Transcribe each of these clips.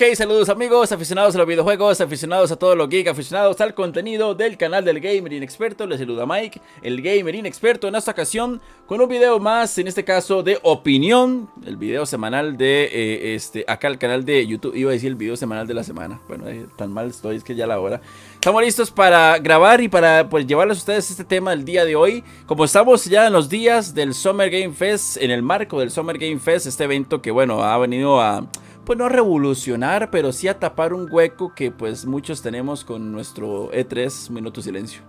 Ok, saludos amigos, aficionados a los videojuegos, aficionados a todo lo geek, aficionados al contenido del canal del Gamer Inexperto. Les saluda Mike, el Gamer Inexperto, en esta ocasión con un video más, en este caso de opinión, el video semanal de eh, este, acá el canal de YouTube. Iba a decir el video semanal de la semana. Bueno, eh, tan mal estoy, es que ya la hora. Estamos listos para grabar y para pues, llevarles a ustedes este tema el día de hoy. Como estamos ya en los días del Summer Game Fest, en el marco del Summer Game Fest, este evento que bueno, ha venido a pues no revolucionar, pero sí a tapar un hueco que pues muchos tenemos con nuestro E3 Minuto Silencio.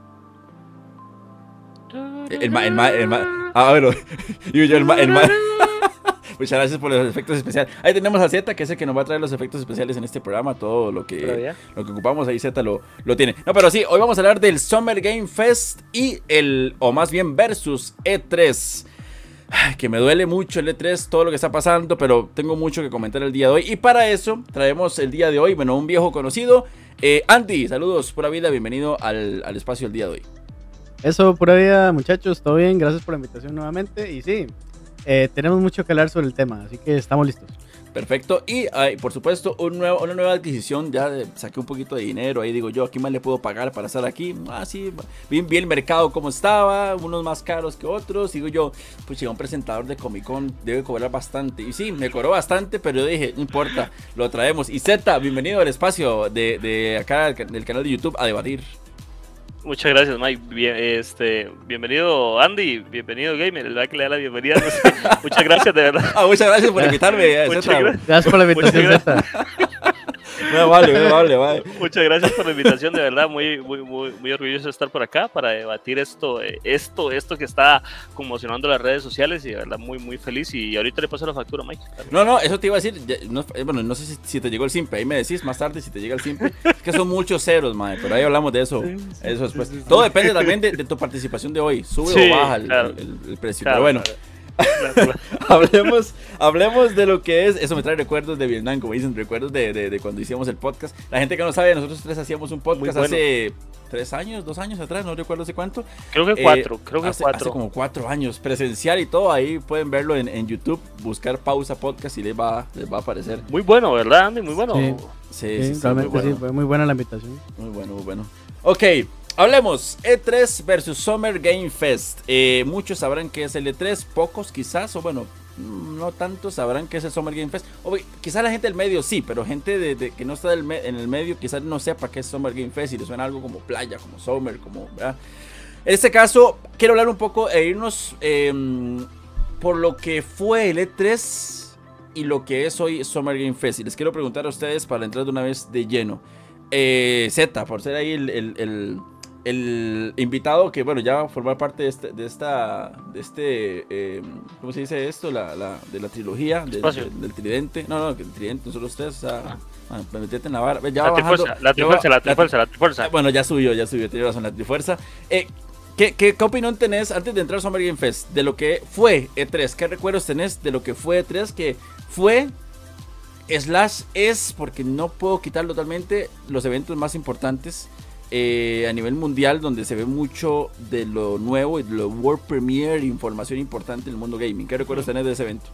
El ma, el ma, el ma, ah, bueno, yo, yo, el ma, el ma. Muchas gracias por los efectos especiales. Ahí tenemos a Z, que es el que nos va a traer los efectos especiales en este programa. Todo lo que, lo que ocupamos ahí, Z lo, lo tiene. No, pero sí, hoy vamos a hablar del Summer Game Fest y el, o más bien versus E3 que me duele mucho el E3, todo lo que está pasando, pero tengo mucho que comentar el día de hoy. Y para eso traemos el día de hoy, bueno, un viejo conocido. Eh, Andy, saludos, pura vida, bienvenido al, al espacio el día de hoy. Eso, pura vida, muchachos, todo bien, gracias por la invitación nuevamente. Y sí, eh, tenemos mucho que hablar sobre el tema, así que estamos listos. Perfecto. Y por supuesto, un una nueva adquisición. Ya saqué un poquito de dinero. Ahí digo yo, ¿aquí más le puedo pagar para estar aquí? Ah, sí. Bien, bien el mercado como estaba. Unos más caros que otros. Digo yo, pues llega un presentador de Comic Con. Debe cobrar bastante. Y sí, me cobró bastante. Pero yo dije, no importa. Lo traemos. Y Z, bienvenido al espacio de, de acá del canal de YouTube a debatir. Muchas gracias, Mike. Bien, este, bienvenido, Andy. Bienvenido, Gamer. El que le da la bienvenida. muchas gracias, de verdad. Ah, muchas gracias por invitarme. muchas gracias por la invitación, vale, vale, vale. Muchas gracias por la invitación, de verdad, muy, muy, muy, muy orgulloso de estar por acá para debatir esto, eh, esto, esto que está conmocionando las redes sociales y de verdad muy, muy feliz. Y ahorita le paso la factura, Mike. No, no, eso te iba a decir, no, eh, bueno, no sé si, te llegó el simple, ahí me decís más tarde si te llega el simple, es que son muchos ceros, madre, pero ahí hablamos de eso, eso después. Todo depende también de, tu participación de hoy, sube o baja el, precio, pero bueno. hablemos, hablemos de lo que es. Eso me trae recuerdos de Vietnam, como dicen, recuerdos de, de, cuando hicimos el podcast. La gente que no sabe, nosotros tres hacíamos un podcast hace tres años, dos años atrás, no recuerdo hace cuánto. Creo que cuatro, eh, creo que hace, cuatro. Hace como cuatro años, presencial y todo. Ahí pueden verlo en, en, YouTube, buscar pausa podcast y les va, les va a aparecer. Muy bueno, ¿verdad, Andy? Muy bueno. Sí, sí, realmente sí, fue muy buena la invitación. Muy bueno, muy bueno. Ok, Hablemos, E3 versus Summer Game Fest. Eh, muchos sabrán que es el E3, pocos quizás, o bueno, no tantos sabrán que es el Summer Game Fest. Quizás la gente del medio sí, pero gente que no está en el medio quizás no sepa qué es Summer Game Fest y le suena algo como playa, como Summer, como... En este caso, quiero hablar un poco e irnos em, por lo que fue el E3 y lo que es hoy Summer Game Fest. Y les quiero preguntar a ustedes para entrar de una vez de lleno. Eh, Z, por ser ahí el invitado que, bueno, ya va a formar parte de, este, de esta, de este, eh, ¿cómo se dice esto? La, la, de la trilogía, del tridente. No, no, el tridente, nosotros ustedes, o sea, ah. metete en la. Ya la, trifuerza, la trifuerza, la trifuerza, la trifuerza. Bueno, ya subió, ya subió, tiene razón, la trifuerza. Eh, ¿qué, qué, ¿Qué opinión tenés antes de entrar a Summer Game Fest de lo que fue E3? ¿Qué recuerdos tenés de lo que fue E3? Que fue slash es, porque no puedo quitarlo totalmente, los eventos más importantes eh, a nivel mundial donde se ve mucho de lo nuevo y de lo World Premiere, información importante en el mundo gaming. ¿Qué recuerdos tenés de ese evento?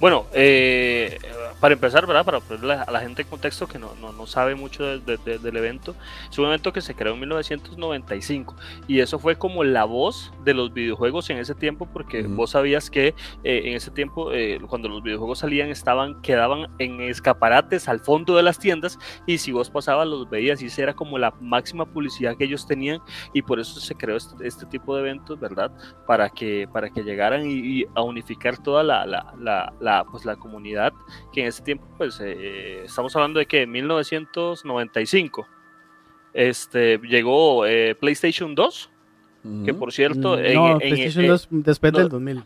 Bueno, eh, para empezar, ¿verdad? Para ponerle a la gente en contexto que no, no, sabe mucho del evento, es un evento que se creó en 1995 y eso fue como la voz de los videojuegos en ese tiempo porque vos sabías que eh, en ese tiempo eh, cuando los videojuegos salían estaban quedaban en escaparates al fondo de las tiendas y si vos pasabas los veías y esa era como la máxima publicidad que ellos tenían y por eso se creó este, este tipo de eventos, ¿verdad? Para que para que llegaran y, a unificar toda la, la la, pues, la comunidad, que en ese tiempo, pues eh, estamos hablando de que en 1995 este, llegó eh, PlayStation 2, que por cierto... Mm, no, PlayStation 2 después del 2000.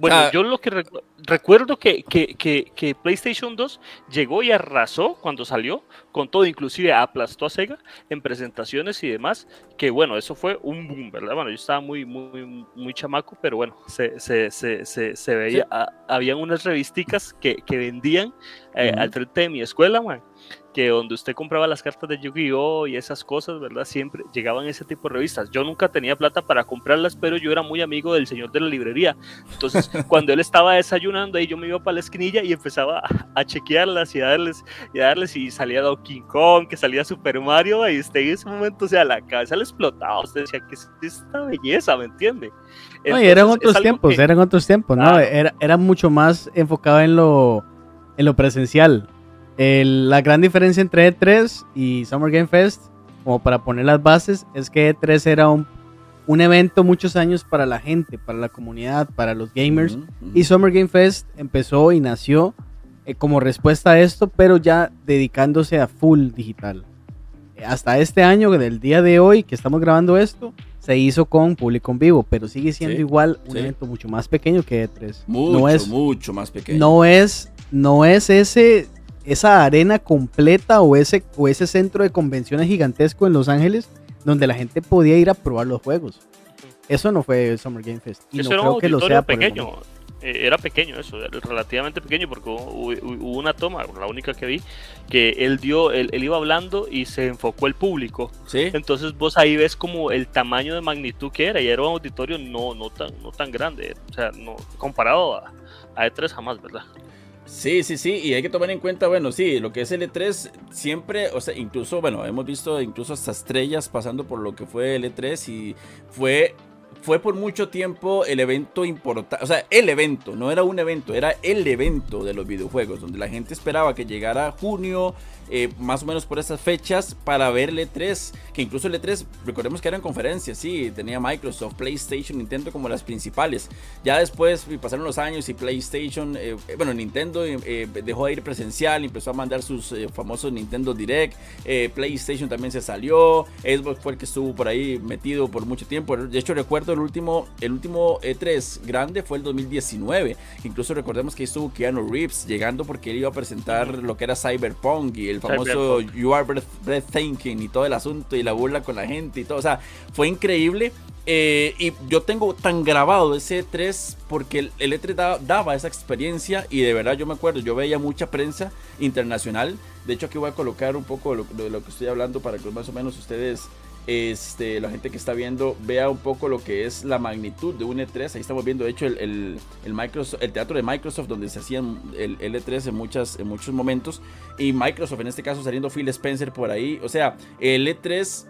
Bueno, ah. yo lo que recuerdo que, que, PlayStation 2 llegó y arrasó cuando salió, con todo, inclusive aplastó a Sega en presentaciones y demás, que bueno, eso fue un boom, ¿verdad? Bueno, yo estaba muy, muy, muy chamaco, pero bueno, se, se, se, se veía, habían unas revisticas que, vendían eh, al frente de mi escuela, man, que donde usted compraba las cartas de Yu-Gi-Oh y esas cosas, ¿verdad? Siempre llegaban ese tipo de revistas. Yo nunca tenía plata para comprarlas, pero yo era muy amigo del señor de la librería. Entonces, cuando él estaba desayunando ahí, yo me iba para la esquinilla y empezaba a, chequearlas y a darles y a darles y salía Donkey Kong, que salía Super Mario y usted en ese momento, o sea, la cabeza le explotaba. Usted decía, ¿qué es esta belleza? ¿Me entiende? no, y eran otros tiempos, eran otros tiempos, ¿no? Era, era mucho más enfocado en lo, en lo presencial la gran diferencia entre E3 y Summer Game Fest, como para poner las bases, es que E3 era un, un evento muchos años para la gente, para la comunidad, para los gamers. Y Summer Game Fest empezó y nació eh, como respuesta a esto, pero ya dedicándose a full digital. Hasta este año, del día de hoy que estamos grabando esto, se hizo con público en vivo, pero sigue siendo igual un evento mucho más pequeño que E3. Mucho, no es, mucho más pequeño. No es, no es ese esa arena completa o ese, o ese centro de convenciones gigantesco en Los Ángeles donde la gente podía ir a probar los juegos. Eso no fue el Summer Game Fest. Y eso no creo que lo sea pequeño. Eh, era pequeño eso, relativamente pequeño, porque hubo, una toma, la única que vi, que él dio, él, iba hablando y se enfocó el público. ¿Sí? Entonces vos ahí ves como el tamaño de magnitud que era, y era un auditorio no, no, tan, no tan grande, o sea, no, comparado a, a E3 jamás, ¿verdad? Sí, sí, sí, y hay que tomar en cuenta, bueno, sí, lo que es L3 siempre, o sea, incluso, bueno, hemos visto incluso hasta estrellas pasando por lo que fue L3 y fue fue por mucho tiempo el evento importante, o sea, el evento, no era un evento, era el evento de los videojuegos, donde la gente esperaba que llegara junio, eh, más o menos por esas fechas para ver el E3, que incluso el E3, recordemos que eran conferencias, sí, tenía Microsoft, PlayStation, Nintendo como las principales. Ya después pasaron los años y PlayStation, eh, eh, bueno, Nintendo dejó de ir presencial, empezó a mandar sus famosos Nintendo Direct, PlayStation también se salió, Xbox fue el que estuvo por ahí metido por mucho tiempo. De hecho, recuerdo el último, el último E3 grande fue el 2019, incluso recordemos que estuvo Keanu Reeves llegando porque él iba a presentar lo que era Cyberpunk y el famoso You Are Breathtaking y todo el asunto y la burla con la gente y todo. O sea, fue increíble. Eh, y yo tengo tan grabado ese E3 porque el, E3 daba, esa experiencia y de verdad yo me acuerdo, yo veía mucha prensa internacional. De hecho aquí voy a colocar un poco de lo que estoy hablando para que más o menos ustedes este, la gente que está viendo vea un poco lo que es la magnitud de un E3. Ahí estamos viendo, de hecho, el, el, Microsoft, el teatro de Microsoft, donde se hacían el, E3 en, muchas, en muchos momentos. Y Microsoft, en este caso, saliendo Phil Spencer por ahí. O sea, el E3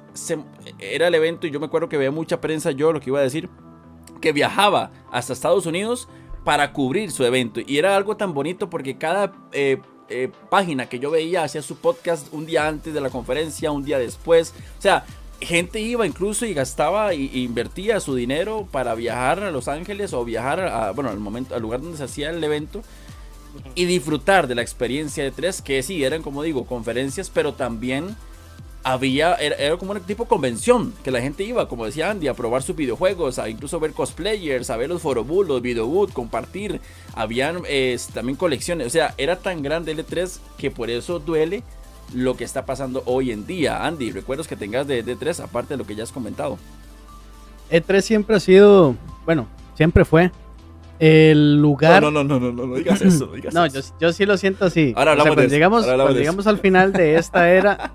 era el evento, y yo me acuerdo que veía mucha prensa, yo lo que iba a decir, que viajaba hasta Estados Unidos para cubrir su evento. Y era algo tan bonito porque cada eh, eh, página que yo veía hacía su podcast un día antes de la conferencia, un día después. O sea, gente iba incluso y gastaba e invertía su dinero para viajar a Los Ángeles o viajar a, bueno, al momento, al lugar donde se hacía el evento y disfrutar de la experiencia de tres, que sí, eran como digo, conferencias, pero también había, era, como un tipo de convención, que la gente iba, como decía Andy, a probar sus videojuegos, a incluso ver cosplayers, a ver los forobooth, los videoboot, compartir, habían también colecciones, o sea, era tan grande el E3 que por eso duele lo que está pasando hoy en día. Andy, recuerdos que tengas de E3, aparte de lo que ya has comentado. E3 siempre ha sido, bueno, siempre fue el lugar. No, no, no, no, no, no digas eso. no, Yo, sí lo siento así. Ahora hablamos cuando llegamos, cuando llegamos al final de esta era,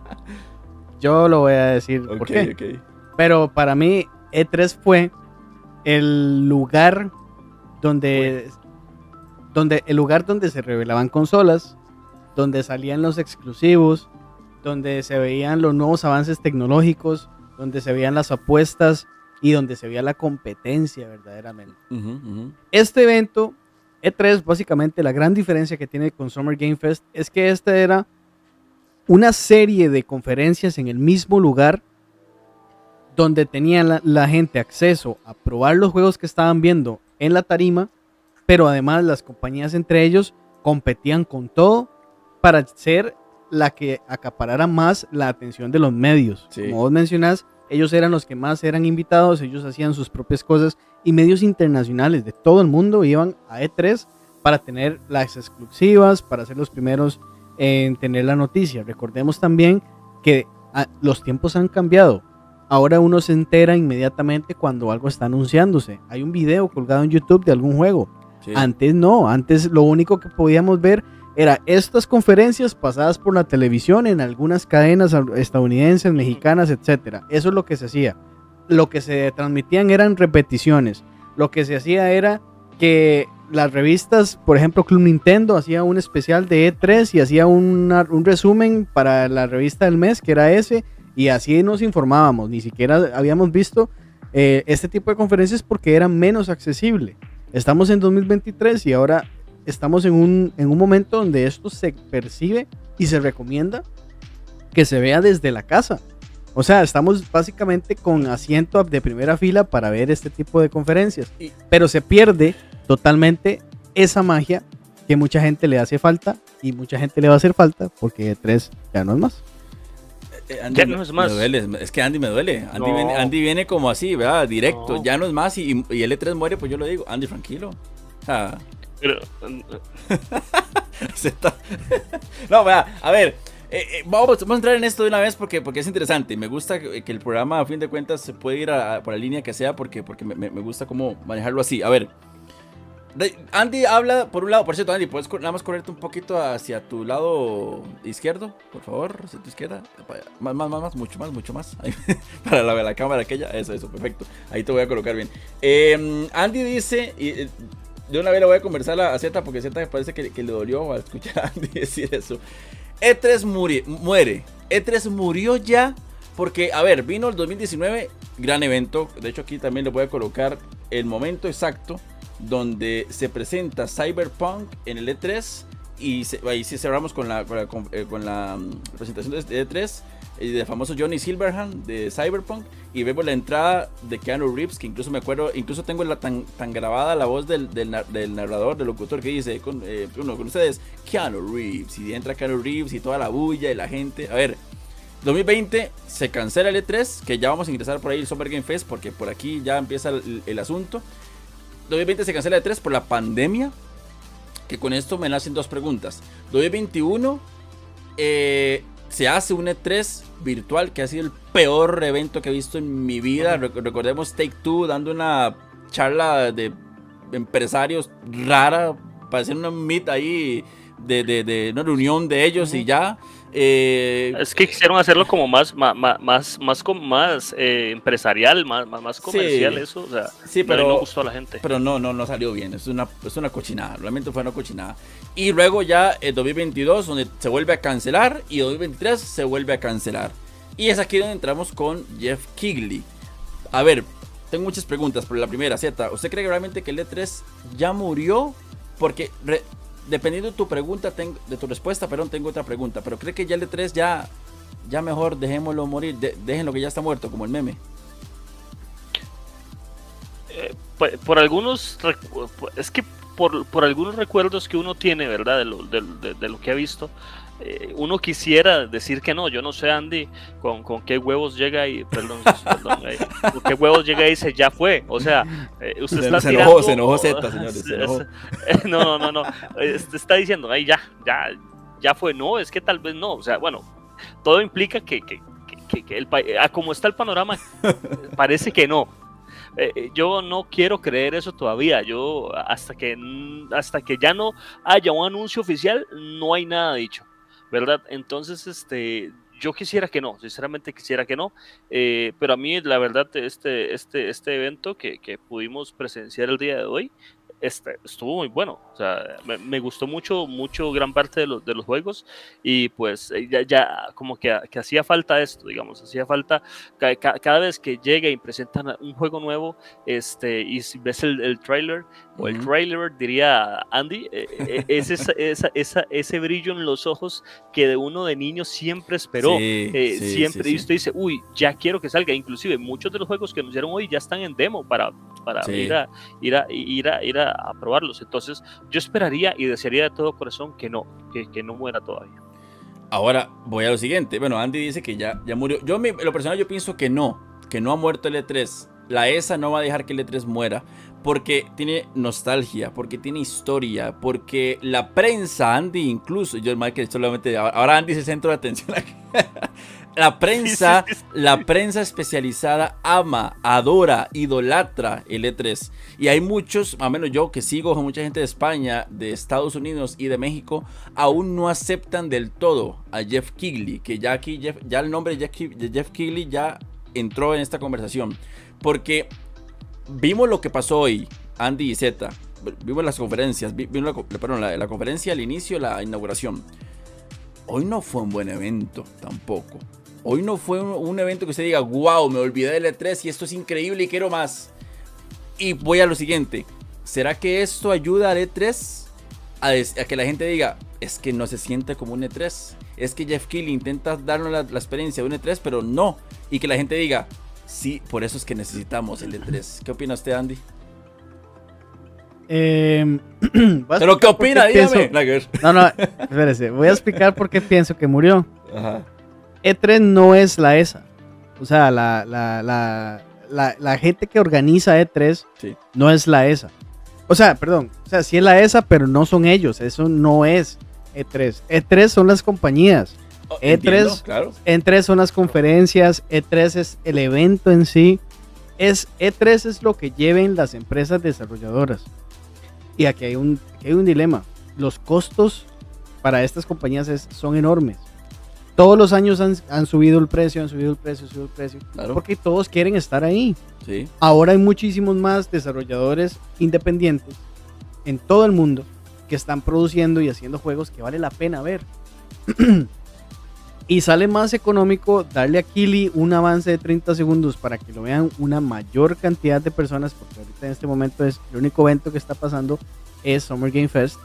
yo lo voy a decir. ¿por qué? Pero para mí, E3 fue el lugar donde, donde el lugar donde se revelaban consolas, donde salían los exclusivos, donde se veían los nuevos avances tecnológicos, donde se veían las apuestas y donde se veía la competencia verdaderamente. Este evento, E3, básicamente la gran diferencia que tiene con Summer Game Fest es que este era una serie de conferencias en el mismo lugar donde tenía la, la gente acceso a probar los juegos que estaban viendo en la tarima, pero además las compañías entre ellos competían con todo para ser la que acaparara más la atención de los medios. Como vos mencionás, ellos eran los que más eran invitados, ellos hacían sus propias cosas y medios internacionales de todo el mundo iban a E3 para tener las exclusivas, para ser los primeros en tener la noticia. Recordemos también que ah, los tiempos han cambiado. Ahora uno se entera inmediatamente cuando algo está anunciándose. Hay un video colgado en YouTube de algún juego. Antes no, antes lo único que podíamos ver era estas conferencias pasadas por la televisión en algunas cadenas estadounidenses, mexicanas, etc. Eso es lo que se hacía. Lo que se transmitían eran repeticiones. Lo que se hacía era que las revistas, por ejemplo, Club Nintendo hacía un especial de E3 y hacía un resumen para la revista del mes, que era ese, y así nos informábamos. Ni siquiera habíamos visto eh, este tipo de conferencias porque era menos accesible. Estamos en 2023 y ahora estamos en un, en un momento donde esto se percibe y se recomienda que se vea desde la casa. O sea, estamos básicamente con asiento de primera fila para ver este tipo de conferencias. Pero se pierde totalmente esa magia que mucha gente le hace falta y mucha gente le va a hacer falta porque E3 ya no es más. Eh, Andy, ya no es más. es que Andy me duele. Andy, viene, como así, ¿verdad? Directo. Ya no es más y, y, el E3 muere, pues yo lo digo. Andy, tranquilo. Pero... no, vea, a ver. Eh, eh, vamos, a entrar en esto de una vez porque, porque es interesante. Me gusta que, el programa, a fin de cuentas, se puede ir por la línea que sea porque, porque me, gusta cómo manejarlo así. A ver, Andy habla, por un lado, por cierto, Andy, ¿puedes nada más correrte un poquito hacia tu lado izquierdo? Por favor, hacia tu izquierda. Más, más, más, mucho más, mucho más. para la, cámara aquella. Eso, eso, perfecto. Ahí te voy a colocar bien. Em, Andy dice, eh, de una vez le voy a conversar a Z porque Z me parece que, le dolió al escuchar decir eso. E3 muere. E3 murió ya porque, a ver, vino el 2019, gran evento. De hecho, aquí también le voy a colocar el momento exacto donde se presenta Cyberpunk en el E3 y ahí sí cerramos con la, eh, mm, presentación de E3 y del famoso Johnny Silverhand de Cyberpunk y vemos la entrada de Keanu Reeves que incluso me acuerdo incluso tengo la tan, tan grabada la voz del, del, narrador del locutor que dice con, eh, uno, con ustedes Keanu Reeves y entra Keanu Reeves y toda la bulla y la gente a ver 2020 se cancela el E3 que ya vamos a ingresar por ahí el Summer Game Fest porque por aquí ya empieza el, el asunto 2020 se cancela de 3 por la pandemia. Que con esto me nacen dos preguntas. 2021 eh, se hace un E3 virtual que ha sido el peor evento que he visto en mi vida. Recordemos Take Two dando una charla de empresarios rara. Parecía una meet ahí de, de, de, una reunión de ellos y ya. Eh, es que quisieron hacerlo como más, más, más, más, más eh, empresarial, más, más, comercial, eso. O sea, sí, pero no gustó a la gente. Pero no, no, no salió bien. Es una, es una cochinada. Realmente fue una cochinada. Y luego ya el 2022, donde se vuelve a cancelar. Y 2023 se vuelve a cancelar. Y es aquí donde entramos con Jeff Kigley. A ver, tengo muchas preguntas, pero la primera, Z, ¿usted cree realmente que el E3 ya murió? Porque dependiendo de tu pregunta, de tu respuesta, perdón, tengo otra pregunta. Pero cree que ya el de 3 ya, ya mejor dejémoslo morir, déjenlo que ya está muerto, como el meme. Eh, por, algunos, es que por, por, algunos recuerdos que uno tiene, ¿verdad? De lo, de lo que ha visto, eh, uno quisiera decir que no, yo no sé Andy con, con qué huevos llega y, perdón, perdón eh, con qué huevos llega y dice ya fue, o sea, eh, usted está se tirando, enojó, se enojó Z, señores, se enojó. no, no, no, no, está diciendo, ahí ya, ya, ya fue, no, es que tal vez no, o sea, bueno, todo implica que, que, que, que el, a como está el panorama, parece que no, yo no quiero creer eso todavía. Yo hasta que hasta que ya no haya un anuncio oficial, no hay nada dicho. ¿Verdad? Entonces, este, yo quisiera que no, sinceramente quisiera que no, eh, pero a mí la verdad este, este, este evento que, que, pudimos presenciar el día de hoy este, estuvo muy bueno. O sea, me, gustó mucho, mucho, gran parte de, los, de los juegos. Y pues eh, ya, ya como que, que, hacía falta esto, digamos, hacía falta cada vez que llega y presentan un juego nuevo, este, y si ves el, el trailer, o el trailer, diría Andy, eh, eh, es esa, esa, ese brillo en los ojos que de uno de niño siempre esperó. siempre, y usted dice, uy, ya quiero que salga. Inclusive muchos de los juegos que anunciaron hoy ya están en demo para, para ir, a, ir, a, ir, a, ir a probarlos. Entonces, yo esperaría y desearía de todo corazón que no, que, que no muera todavía. Ahora voy a lo siguiente. Bueno, Andy dice que ya, ya murió. Yo, en lo personal, yo pienso que no, que no ha muerto el E3. La ESA no va a dejar que el E3 muera porque tiene nostalgia, porque tiene historia, porque la prensa, Andy incluso, yo que solamente, ahora Andy es el centro de atención. La prensa, la prensa especializada ama, adora, idolatra el E3. Y hay muchos, a menos yo que sigo a mucha gente de España, de Estados Unidos y de México, aún no aceptan del todo a Jeff Kigley, que ya aquí ya el nombre de Jeff, de Jeff Kigley ya entró en esta conversación. Porque vimos lo que pasó hoy, Andy y Z. Vimos las conferencias, vimos la, perdón, la, conferencia al inicio, la inauguración. Hoy no fue un buen evento tampoco. Hoy no fue un, evento que usted diga, wow, me olvidé del E3 y esto es increíble y quiero más. Y voy a lo siguiente. ¿Será que esto ayuda al E3 a, que la gente diga, es que no se siente como un E3? Es que Jeff Keighley intenta darnos la, la experiencia de un E3, pero no. Y que la gente diga, Sí, por eso es que necesitamos el E3. ¿Qué opina usted, Andy? Em, ¿Pero qué opina? Dígame. No, no, espérese. Voy a explicar por qué pienso que murió. Ajá. E3 no es la ESA. O sea, la, la, la, la gente que organiza E3 no es la ESA. O sea, perdón. O sea, sí es la ESA, pero no son ellos. Eso no es E3. E3 son las compañías. E3, claro. E3 son las conferencias, E3 es el evento en sí. Es, E3 es lo que lleven las empresas desarrolladoras. Y aquí hay un, hay un dilema. Los costos para estas compañías son enormes. Todos los años han, subido el precio, han subido el precio, han subido el precio. Porque todos quieren estar ahí. Ahora hay muchísimos más desarrolladores independientes en todo el mundo que están produciendo y haciendo juegos que vale la pena ver. Y sale más económico darle a Kili un avance de 30 segundos para que lo vean una mayor cantidad de personas, porque ahorita en este momento es el único evento que está pasando es Summer Game Fest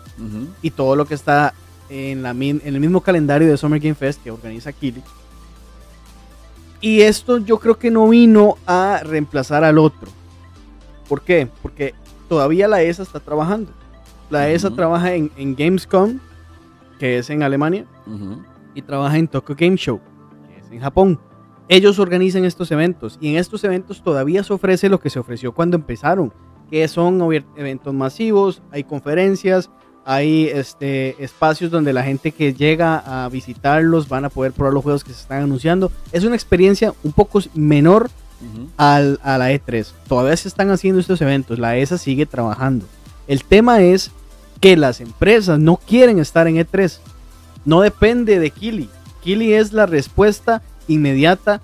y todo lo que está en, la, en el mismo calendario de Summer Game Fest que organiza Kili. Y esto yo creo que no vino a reemplazar al otro. ¿Por qué? Porque todavía la ESA está trabajando. La ESA trabaja en, Gamescom, que es en Alemania y trabaja en Tokyo Game Show, que es en Japón. Ellos organizan estos eventos y en estos eventos todavía se ofrece lo que se ofreció cuando empezaron, que son eventos masivos, hay conferencias, hay este, espacios donde la gente que llega a visitarlos van a poder probar los juegos que se están anunciando. Es una experiencia un poco menor al, a la E3. Todavía se están haciendo estos eventos, la ESA sigue trabajando. El tema es que las empresas no quieren estar en E3 no depende de Kili. Kili es la respuesta inmediata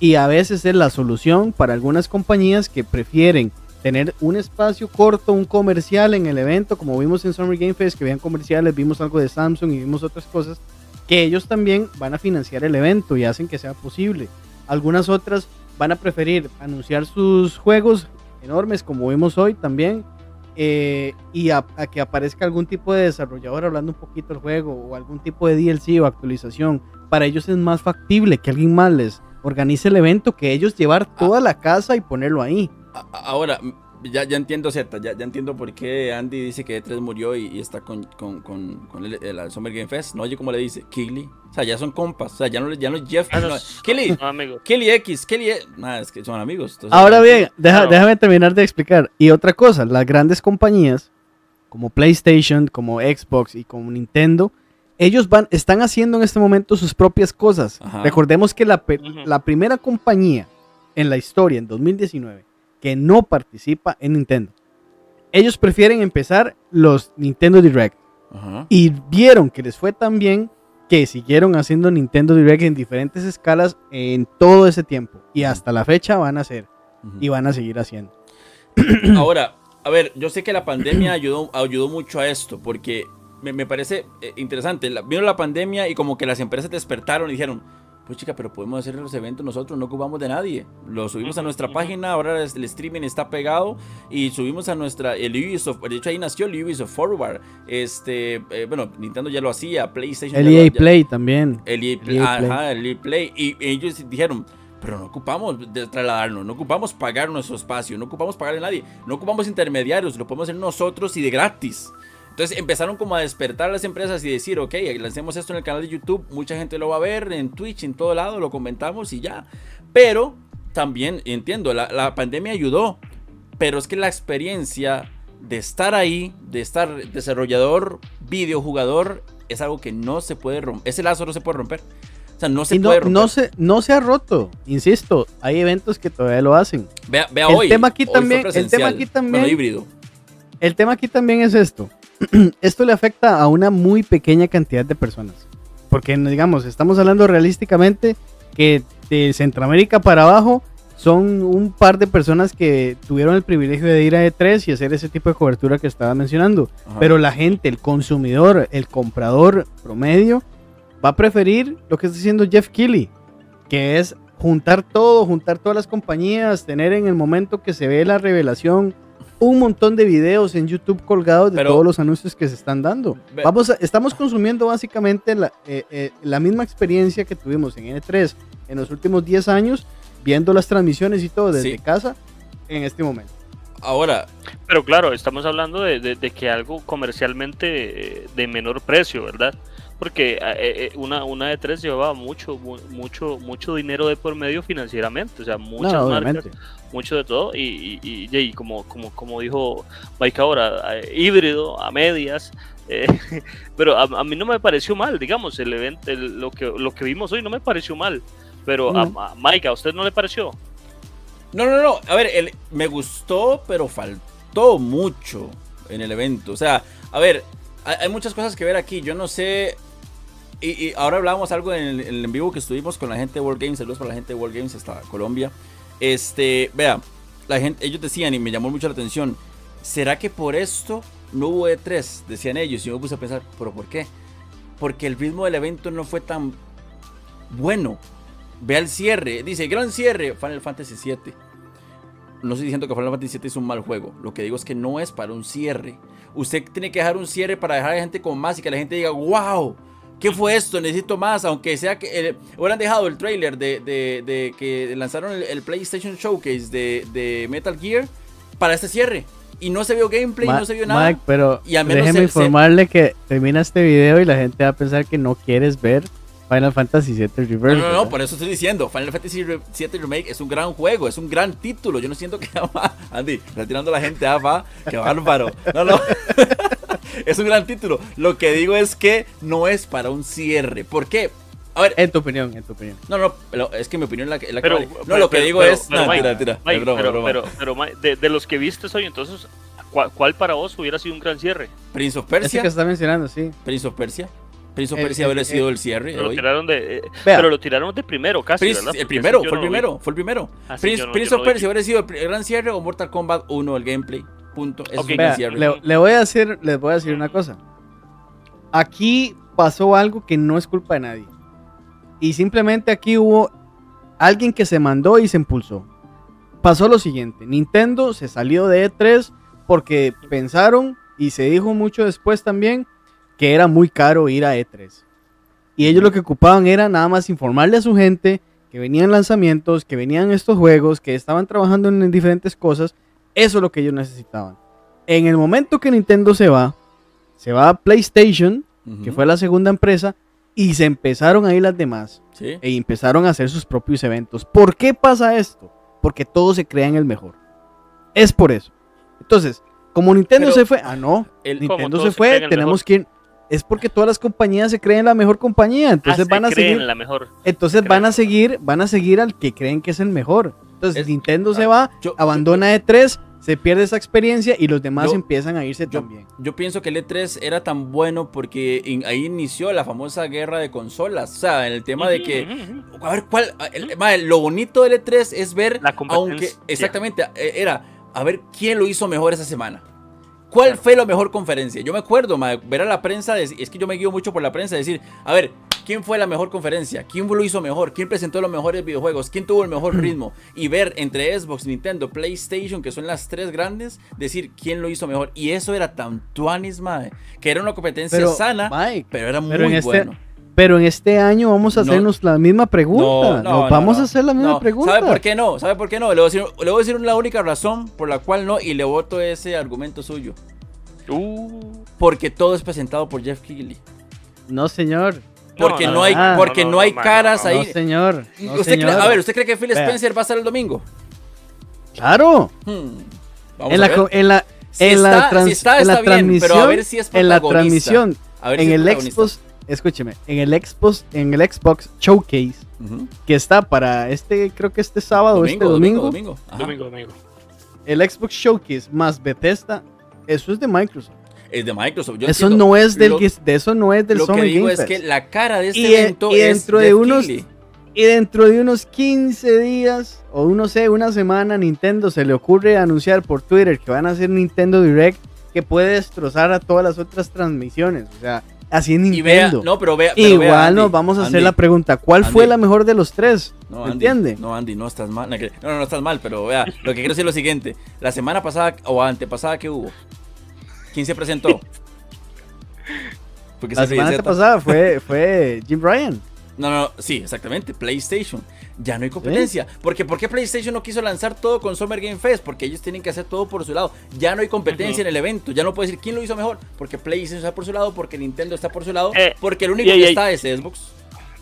y a veces es la solución para algunas compañías que prefieren tener un espacio corto, un comercial en el evento, como vimos en Summer Game Fest, que vean comerciales, vimos algo de Samsung y vimos otras cosas, que ellos también van a financiar el evento y hacen que sea posible. Algunas otras van a preferir anunciar sus juegos enormes, como vimos hoy también, eh, y a, que aparezca algún tipo de desarrollador hablando un poquito del juego o algún tipo de DLC o actualización, para ellos es más factible que alguien más les organice el evento que ellos llevar toda la casa y ponerlo ahí. Ahora, ya, ya entiendo, cierta, ya, ya entiendo por qué Andy dice que E3 murió y, está con, con, con, con el, el, Summer Game Fest. No oye cómo le dice, Kigley. O sea, ya son compas. O sea, ya no, ya no es Jeff. Ah, no, Kelly, Kelly X, Kelly. E, nada, es que son amigos. Ahora bien, déjame terminar de explicar. Y otra cosa, las grandes compañías como PlayStation, como Xbox y como Nintendo, ellos van, están haciendo en este momento sus propias cosas. Recordemos que la, la primera compañía en la historia, en 2019, que no participa en Nintendo. Ellos prefieren empezar los Nintendo Direct. Y vieron que les fue tan bien que siguieron haciendo Nintendo Direct en diferentes escalas en todo ese tiempo. Y hasta la fecha van a hacer. Y van a seguir haciendo. Ahora, a ver, yo sé que la pandemia ayudó, ayudó mucho a esto, porque me, parece eh, interesante. vino la pandemia y como que las empresas despertaron y dijeron, pues chica, pero podemos hacer los eventos nosotros, no ocupamos de nadie. Lo subimos a nuestra página, ahora el streaming está pegado y subimos a nuestra, el Ubisoft, de hecho ahí nació el Ubisoft Forward. Este, eh, bueno, Nintendo ya lo hacía, PlayStation. El EA Play también. El EA, Play, ajá, el EA Play. Y ellos dijeron, pero no ocupamos trasladarnos, no ocupamos pagar nuestro espacio, no ocupamos pagarle a nadie, no ocupamos intermediarios, lo podemos hacer nosotros y de gratis. Entonces empezaron como a despertar las empresas y decir, ok, lancemos esto en el canal de YouTube, mucha gente lo va a ver, en Twitch, en todo lado, lo comentamos y ya. Pero también entiendo, la, pandemia ayudó, pero es que la experiencia de estar ahí, de estar desarrollador, videojugador, es algo que no se puede romper, ese lazo no se puede romper. O sea, no se puede romper. No se, no se ha roto, insisto, hay eventos que todavía lo hacen. Vea, vea el hoy. Tema aquí también, el tema aquí también. híbrido. El tema aquí también es esto. esto le afecta a una muy pequeña cantidad de personas. Porque, digamos, estamos hablando realísticamente que de Centroamérica para abajo son un par de personas que tuvieron el privilegio de ir a E3 y hacer ese tipo de cobertura que estaba mencionando. Pero la gente, el consumidor, el comprador promedio, va a preferir lo que está diciendo Jeff Keighley, que es juntar todo, juntar todas las compañías, tener en el momento que se ve la revelación un montón de videos en YouTube colgados de todos los anuncios que se están dando. Vamos estamos consumiendo básicamente la, eh, eh, la, misma experiencia que tuvimos en N3 en los últimos 10 años, viendo las transmisiones y todo desde casa en este momento. Ahora. Pero claro, estamos hablando de, de que algo comercialmente de menor precio, ¿verdad? porque eh, eh, una, una de tres llevaba mucho, mucho, mucho dinero de por medio financieramente, o sea, muchas marcas, mucho de todo, y, y, como, como, como dijo Mike ahora, eh, híbrido, a medias, pero a, mí no me pareció mal, digamos, el evento, lo, que, lo que vimos hoy no me pareció mal, pero a, Mike, ¿a usted no le pareció? No, no, no, a ver, el, me gustó, pero faltó mucho en el evento, o sea, a ver, hay muchas cosas que ver aquí. Yo no sé y, ahora hablábamos algo en el, en vivo que estuvimos con la gente de World Games. Saludos para la gente de World Games hasta Colombia. Este, vea, la gente, ellos decían y me llamó mucho la atención. ¿Será que por esto no hubo E3? Decían ellos. Y yo me puse a pensar, ¿pero por qué? Porque el ritmo del evento no fue tan bueno. Vea el cierre. Dice, gran cierre. Final Fantasy VII. No estoy diciendo que Final Fantasy VII es un mal juego. Lo que digo es que no es para un cierre. Usted tiene que dejar un cierre para dejar a la gente con más y que la gente diga, wow ¿Qué fue esto? Necesito más, aunque sea que eh, hubieran dejado el trailer de, de, que lanzaron el, PlayStation Showcase de, de, Metal Gear para este cierre. Y no se vio gameplay, no se vio nada. Mike, pero déjeme informarle que termina este video y la gente va a pensar que no quieres ver Final Fantasy VII Reverse. No, no, no, por eso estoy diciendo. Final Fantasy VII Remake es un gran juego, es un gran título. Yo no siento que. Andy, está tirando la gente, ah, va. Qué bárbaro. No, no. es un gran título. Lo que digo es que no es para un cierre. ¿Por qué? A ver. En tu opinión, en tu opinión. No, no, pero es que mi opinión es la, que. no, lo que digo es. no, tira, tira. pero, pero, de, de, los que viste hoy, entonces, ¿cuál, para vos hubiera sido un gran cierre? Prince of Persia. Ese que está mencionando, sí. Prince of Persia. Prince of Persia habría sido el cierre. Pero, lo tiraron de, eh, pero lo tiraron de primero, casi. ¿verdad? El primero, fue el primero, fue el primero. Prince, of Persia habría sido el gran cierre o Mortal Kombat 1, el gameplay. Punto. le, voy a decir, les voy a decir una cosa. Aquí pasó algo que no es culpa de nadie. Y simplemente aquí hubo alguien que se mandó y se impulsó. Pasó lo siguiente, Nintendo se salió de E3 porque pensaron y se dijo mucho después también que era muy caro ir a E3. Y ellos lo que ocupaban era nada más informarle a su gente que venían lanzamientos, que venían estos juegos, que estaban trabajando en diferentes cosas. Eso es lo que ellos necesitaban. En el momento que Nintendo se va, se va a PlayStation, que fue la segunda empresa, y se empezaron a ir las demás. E empezaron a hacer sus propios eventos. ¿Por qué pasa esto? Porque todos se crean el mejor. Es por eso. Entonces, como Nintendo se fue, ah, no, Nintendo se fue, tenemos que es porque todas las compañías se creen la mejor compañía, entonces ah, van a seguir la mejor. Entonces van a seguir, van a seguir al que creen que es el mejor. Entonces Nintendo se va, abandona E3, se pierde esa experiencia y los demás empiezan a irse también. Yo pienso que el E3 era tan bueno porque ahí inició la famosa guerra de consolas. O sea, en el tema de que. A ver, ¿cuál? lo bonito del E3 es ver. La aunque. Exactamente, e, era. A ver quién lo hizo mejor esa semana. ¿Cuál fue la mejor conferencia? Yo me acuerdo, ver a la prensa, es que yo me guío mucho por la prensa, decir, a ver, ¿quién fue la mejor conferencia? ¿Quién lo hizo mejor? ¿Quién presentó los mejores videojuegos? ¿Quién tuvo el mejor ritmo? Y ver entre Xbox, Nintendo, PlayStation, que son las tres grandes, decir quién lo hizo mejor. Y eso era tan tuanis, que era una competencia sana, pero era muy este bueno. Pero en este año vamos a hacernos la misma pregunta. No, vamos a hacer la misma pregunta. ¿Sabe por qué no? ¿Sabe por qué no? Le voy, a decir, le voy a decir la única razón por la cual no y le voto ese argumento suyo. Uh. Porque todo es presentado por Jeff Keighley. No, señor. Porque no, hay, porque no, hay caras ahí. No, señor. a ver, ¿usted cree que Phil Spencer va a estar el domingo? Claro. Hmm. En, la, en la, en la, transmisión, en la transmisión, en el Xbox escúcheme, en el Xbox, en el Xbox Showcase, que está para este, creo que este sábado, este domingo. Domingo, domingo. domingo, El Xbox Showcase más Bethesda, eso es de Microsoft. Es de Microsoft. eso no es del de eso no es del Lo que digo es que la cara de este evento y dentro de unos y dentro de unos 15 días o no sé, una semana Nintendo se le ocurre anunciar por Twitter que van a hacer Nintendo Direct que puede destrozar a todas las otras transmisiones, o sea, así en Nintendo. no, pero vea, Igual nos vamos a hacer la pregunta, ¿cuál fue la mejor de los tres? No, ¿Entiende? No, Andy, no estás mal. No, no, no estás mal, pero vea, lo que quiero decir es lo siguiente. La semana pasada o antepasada que hubo, ¿quién se presentó? la semana pasada fue, fue Jim Ryan. No, no, sí, exactamente, PlayStation. Ya no hay competencia. Porque ¿por qué PlayStation no quiso lanzar todo con Summer Game Fest? Porque ellos tienen que hacer todo por su lado. Ya no hay competencia en el evento. Ya no puede decir quién lo hizo mejor. Porque PlayStation está por su lado, porque Nintendo está por su lado, eh, porque el único que está es Xbox.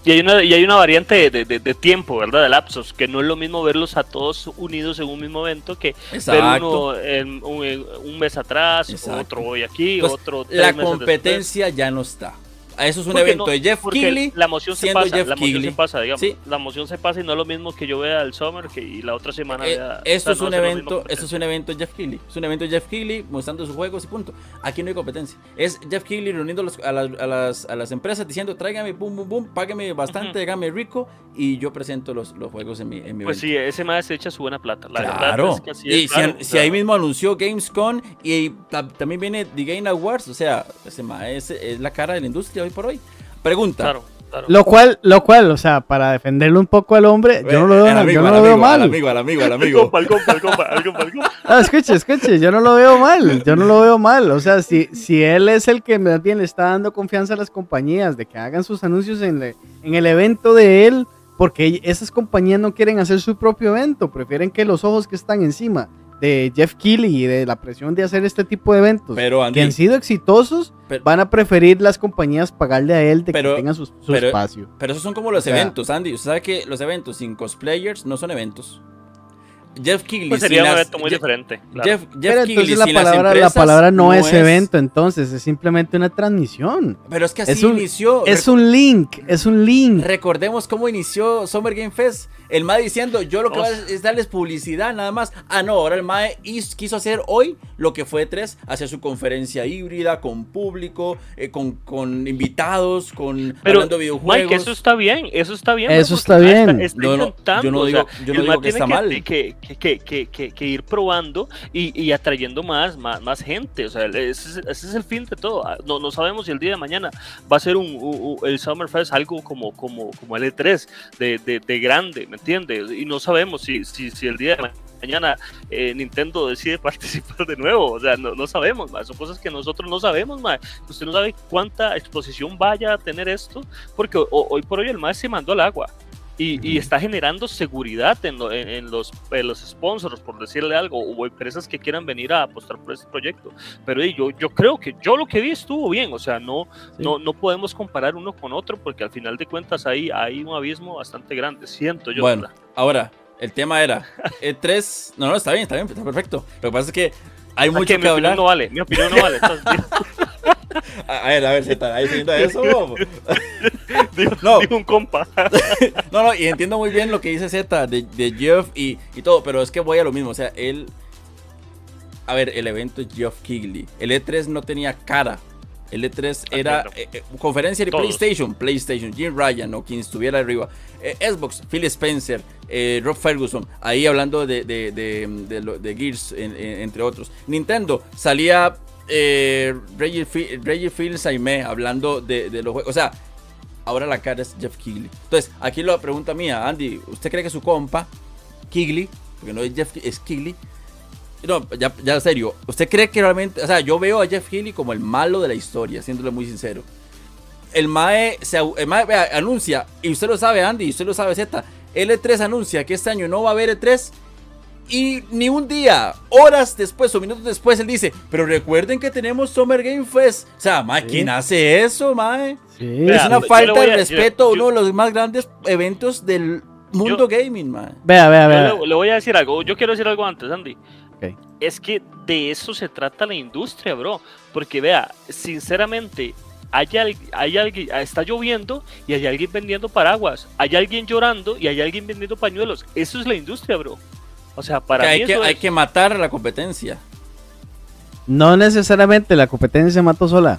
Y hay una, y hay una variante de, tiempo, ¿verdad? De lapsos, que no es lo mismo verlos a todos unidos en un mismo evento que ver uno en, un, mes atrás, otro hoy aquí, otro. La competencia ya no está. Eso es un evento de Jeff Keighley. La emoción se pasa, la emoción se pasa, digamos. La emoción se pasa y no es lo mismo que yo vea el Summer que y la otra semana eh, vea. Esto es un evento, esto es un evento de Jeff Keighley. Es un evento de Jeff Keighley mostrando sus juegos y punto. Aquí no hay competencia. Es Jeff Keighley reuniendo a, las, a, las, empresas diciendo, tráigame, boom, boom, boom, págame bastante, hágame rico y yo presento los, los juegos en mi, en mi Pues sí, ese más se echa su buena plata. La claro. Es que y si, ahí mismo anunció Gamescom y también viene The Game Awards, o sea, ese más es, es la cara de la industria hoy por hoy. Pregunta. Claro. Lo cual, lo cual, o sea, para defenderle un poco al hombre, yo no lo veo, yo no lo veo mal. Al amigo, al amigo, al amigo. compa, el compa, el compa, el compa, No, escuche, escuche, yo no lo veo mal, yo no lo veo mal. O sea, si, si él es el que más bien le está dando confianza a las compañías de que hagan sus anuncios en, en el evento de él, porque esas compañías no quieren hacer su propio evento, prefieren que los ojos que están encima de Jeff Keighley y de la presión de hacer este tipo de eventos que han sido exitosos, van a preferir las compañías pagarle a él de que tenga su, espacio. Pero esos son como los eventos, Andy. Usted sabe que los eventos sin cosplayers no son eventos. Jeff Keighley. Pues sería un evento muy diferente. Jeff, Jeff entonces la palabra, la palabra no, es, evento, entonces es simplemente una transmisión. Pero es que así inició. Es un link, es un link. Recordemos cómo inició Summer Game Fest. El MAE diciendo, yo lo que voy a es darles publicidad nada más. Ah, no, ahora el MAE quiso hacer hoy lo que fue 3, hacer su conferencia híbrida con público, eh, con, con, invitados, con Pero, hablando de videojuegos. Mike, eso está bien, eso está bien. Eso está bien. Está, yo no digo, yo no digo que está mal. Que, que, que, que, ir probando y, y atrayendo más, más, más, gente. O sea, ese, ese, es el fin de todo. Ah, no, no sabemos si el día de mañana va a ser un, un el Summerfest algo como, como, como el E3 de, de, de grande entiende Y no sabemos si, si, si el día de mañana eh, Nintendo decide participar de nuevo, o sea, no, no sabemos, son cosas que nosotros no sabemos, usted no sabe cuánta exposición vaya a tener esto, porque hoy por hoy el MAE se mandó al agua, y, está generando seguridad en, en, los, los sponsors, por decirle algo, o empresas que quieran venir a apostar por este proyecto. Pero yo, yo creo que yo lo que vi estuvo bien, o sea, no, no, no podemos comparar uno con otro porque al final de cuentas ahí hay un abismo bastante grande, siento yo. Bueno, ahora, el tema era, E3, no, no, está bien, está bien, está perfecto. Lo que pasa es que hay mucho que, mi hablar. no vale, mi opinión no vale. A ver, a ver, Z, ahí se eso. no. un compa. no, no, y entiendo muy bien lo que dice Z de, de Jeff y, y, todo, pero es que voy a lo mismo. O sea, él. A ver, el evento es Jeff Kigley. El E3 no tenía cara. El E3 era eh, eh, conferencia de PlayStation, PlayStation, Jim Ryan o quien estuviera arriba. Eh, Xbox, Phil Spencer, Rob Ferguson, ahí hablando de, de, de, de Gears, entre otros. Nintendo, salía eh, Reggie, Fields Aime hablando de, los juegos. O sea, ahora la cara es Jeff Kigley. Entonces, aquí la pregunta mía, Andy, ¿usted cree que su compa, Kigley, porque no es Jeff, es Kigley, no, ya, ya en serio, ¿usted cree que realmente, o sea, yo veo a Jeff Kigley como el malo de la historia, siéndole muy sincero. El MAE, se, el anuncia, y usted lo sabe, Andy, y usted lo sabe, Z, L3 anuncia que este año no va a haber E3 y ni un día, horas después o minutos después, él dice, pero recuerden que tenemos Summer Game Fest. O sea, ma, ¿quién hace eso, mae? Es una falta de respeto a uno de los más grandes eventos del mundo gaming, mae. Vea, vea, vea. Le, voy a decir algo, yo quiero decir algo antes, Andy. Es que de eso se trata la industria, bro. Porque vea, sinceramente, hay, hay alguien, está lloviendo y hay alguien vendiendo paraguas, hay alguien llorando y hay alguien vendiendo pañuelos. Eso es la industria, bro. O sea, para mí hay, que, hay que matar a la competencia. No necesariamente la competencia mató sola.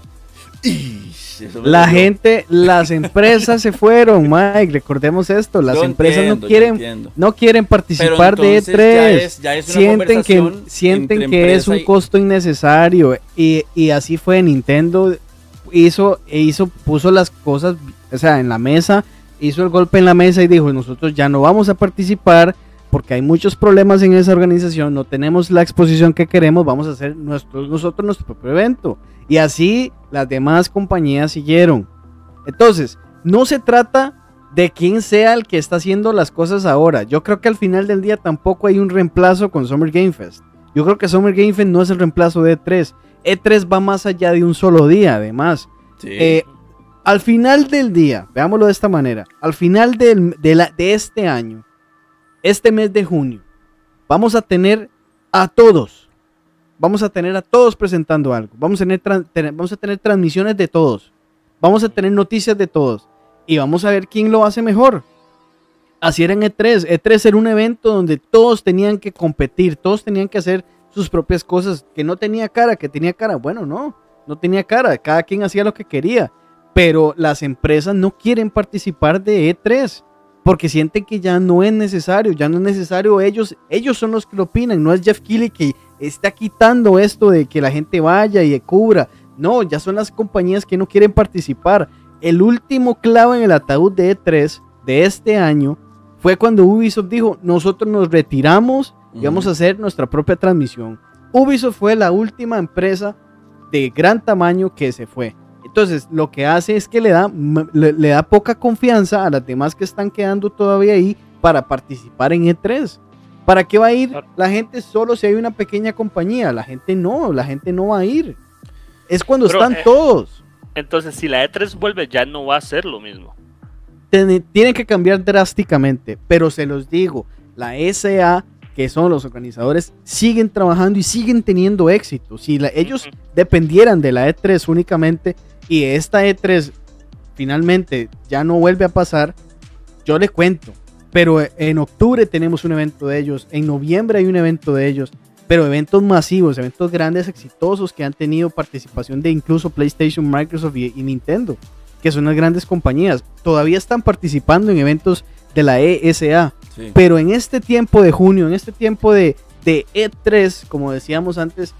La gente, las empresas se fueron, Mike. Recordemos esto: las empresas no quieren, no quieren participar de E3. sienten que, sienten que es un costo innecesario. Y, y, así fue. Nintendo hizo, hizo, puso las cosas, o sea, en la mesa, hizo el golpe en la mesa y dijo: Nosotros ya no vamos a participar porque hay muchos problemas en esa organización, no tenemos la exposición que queremos, vamos a hacer nuestro, nosotros nuestro propio evento. Y así las demás compañías siguieron. Entonces, no se trata de quién sea el que está haciendo las cosas ahora. Yo creo que al final del día tampoco hay un reemplazo con Summer Game Fest. Yo creo que Summer Game Fest no es el reemplazo de E3. E3 va más allá de un solo día, además. Eh, al final del día, veámoslo de esta manera, al final de, de este año, este mes de junio, vamos a tener a todos, vamos a tener a todos presentando algo, vamos a tener, vamos a tener transmisiones de todos, vamos a tener noticias de todos. Y vamos a ver quién lo hace mejor. Así era en E3. E3 era un evento donde todos tenían que competir, todos tenían que hacer sus propias cosas, que no tenía cara, que tenía cara. Bueno, no, no tenía cara, cada quien hacía lo que quería, pero las empresas no quieren participar de E3 porque sienten que ya no es necesario, ya no es necesario ellos, ellos son los que lo opinan, no es Jeff Keighley que está quitando esto de que la gente vaya y cubra, no, ya son las compañías que no quieren participar. El último clavo en el ataúd de E3 de este año fue cuando Ubisoft dijo, nosotros nos retiramos y vamos a hacer nuestra propia transmisión. Ubisoft fue la última empresa de gran tamaño que se fue. Entonces, lo que hace es que le da, le, da poca confianza a las demás que están quedando todavía ahí para participar en E3. ¿Para qué va a ir la gente solo si hay una pequeña compañía? La gente no, la gente no va a ir. Es cuando están eh, todos. Entonces, si la E3 vuelve, ya no va a ser lo mismo. Tienen que cambiar drásticamente, pero se los digo, la SA, que son los organizadores, siguen trabajando y siguen teniendo éxito. Si ellos dependieran de la E3 únicamente, y esta E3 finalmente ya no vuelve a pasar, yo le cuento. Pero en octubre tenemos un evento de ellos, en noviembre hay un evento de ellos, pero eventos masivos, eventos grandes, exitosos que han tenido participación de incluso PlayStation, Microsoft y, Nintendo, que son las grandes compañías. Todavía están participando en eventos de la ESA, pero en este tiempo de junio, en este tiempo de, de E3, como decíamos antes,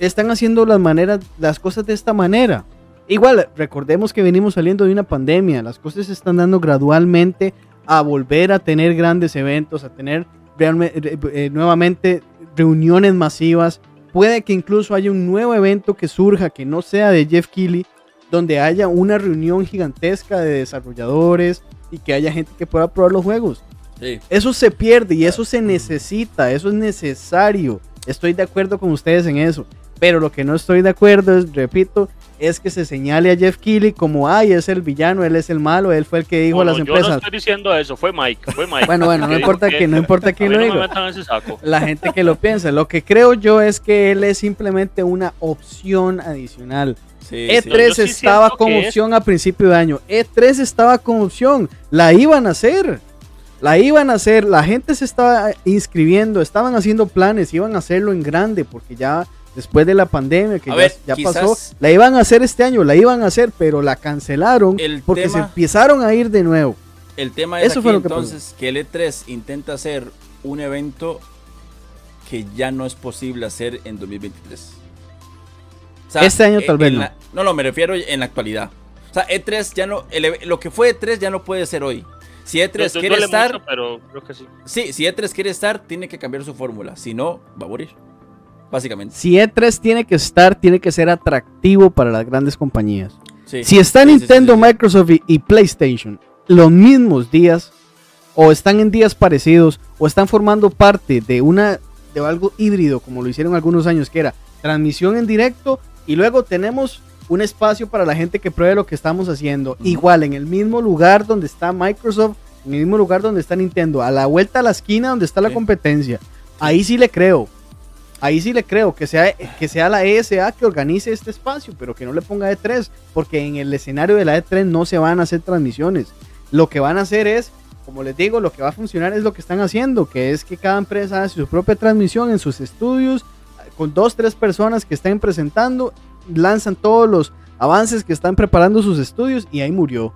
están haciendo las maneras, las cosas de esta manera. Igual, recordemos que venimos saliendo de una pandemia, las cosas se están dando gradualmente a volver a tener grandes eventos, a tener eh, nuevamente reuniones masivas. Puede que incluso haya un nuevo evento que surja que no sea de Jeff Keighley, donde haya una reunión gigantesca de desarrolladores y que haya gente que pueda probar los juegos. Eso se pierde y eso se necesita, eso es necesario. Estoy de acuerdo con ustedes en eso. Pero lo que no estoy de acuerdo es, repito, es que se señale a Jeff Keighley como, ay, es el villano, él es el malo, él fue el que dijo a las empresas. Yo no estoy diciendo eso, fue Mike, fue Mike. bueno, bueno, no importa que, no importa quién lo diga. La gente que lo piensa, lo que creo yo es que él es simplemente una opción adicional. E3 estaba como opción a principio de año. E3 estaba como opción. La iban a hacer. La iban a hacer. La gente se estaba inscribiendo. Estaban haciendo planes. Iban a hacerlo en grande porque ya después de la pandemia que ya, pasó, la iban a hacer este año, la iban a hacer, pero la cancelaron porque se empezaron a ir de nuevo. El tema es Eso fue lo que entonces que el E3 intenta hacer un evento que ya no es posible hacer en 2023. este año tal vez no. no, no, me refiero en la actualidad. O sea, E3 ya no, lo que fue E3 ya no puede ser hoy. Si E3 quiere estar, pero creo que sí. Sí, si E3 quiere estar, tiene que cambiar su fórmula. Si no, va a morir básicamente. Si E3 tiene que estar, tiene que ser atractivo para las grandes compañías. si está Nintendo, Microsoft y, PlayStation los mismos días, o están en días parecidos, o están formando parte de una de algo híbrido, como lo hicieron algunos años, que era transmisión en directo, y luego tenemos un espacio para la gente que pruebe lo que estamos haciendo. Igual, en el mismo lugar donde está Microsoft, en el mismo lugar donde está Nintendo, a la vuelta a la esquina donde está la competencia. Ahí sí le creo. Ahí sí le creo que sea, que sea la ESA que organice este espacio, pero que no le ponga E3, porque en el escenario de la E3 no se van a hacer transmisiones. Lo que van a hacer es, como les digo, lo que va a funcionar es lo que están haciendo, que es que cada empresa hace su propia transmisión en sus estudios, con dos, tres personas que estén presentando, lanzan todos los avances que están preparando sus estudios y ahí murió.